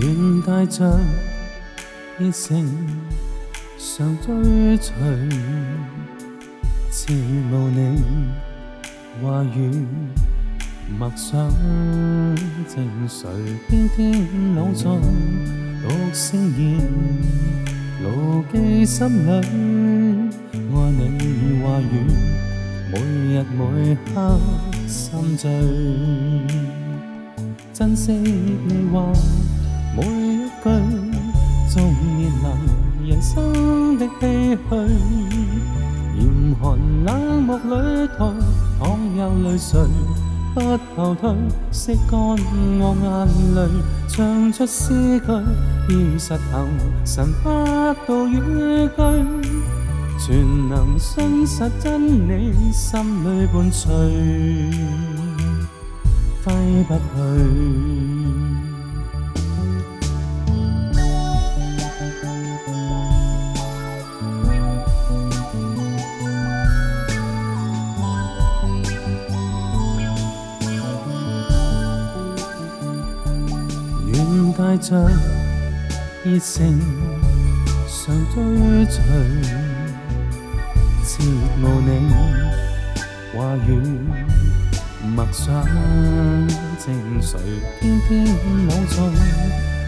愿带着热诚常追随，自无你话语默想，静睡的脑中。誓言牢记心里，爱你话语，每日每刻心醉，珍惜你话每一句，终面能人生的唏嘘，严寒冷漠里途，淌有泪水。不后退，拭干我眼泪，唱出诗句要实行，神不道语句，全能信实真理心里伴随，挥不去。带着热诚常追随，切望你话语默想，静谁天天脑中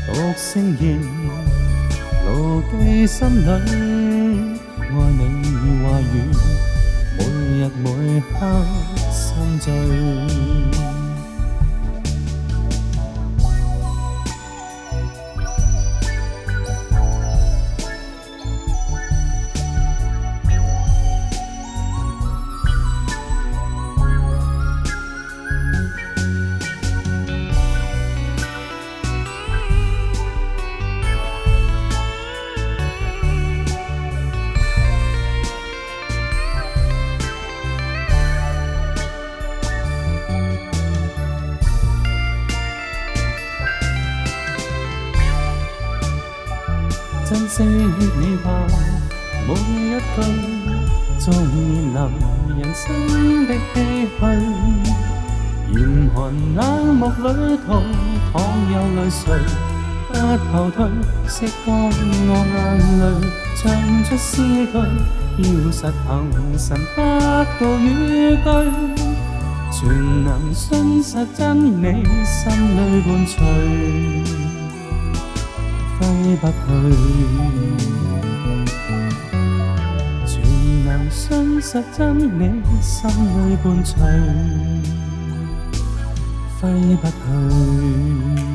独声言，牢记心里爱你话语，每日每刻心醉。珍惜你吧，每一句再面臨人生的唏噓。嚴寒冷漠旅途，倘有淚水，不後退，拭乾我眼淚，唱出詩句，要實行神不到語句，全能信實真理，心裏伴隨。挥不去，全能信实真理，心里伴随，挥不去。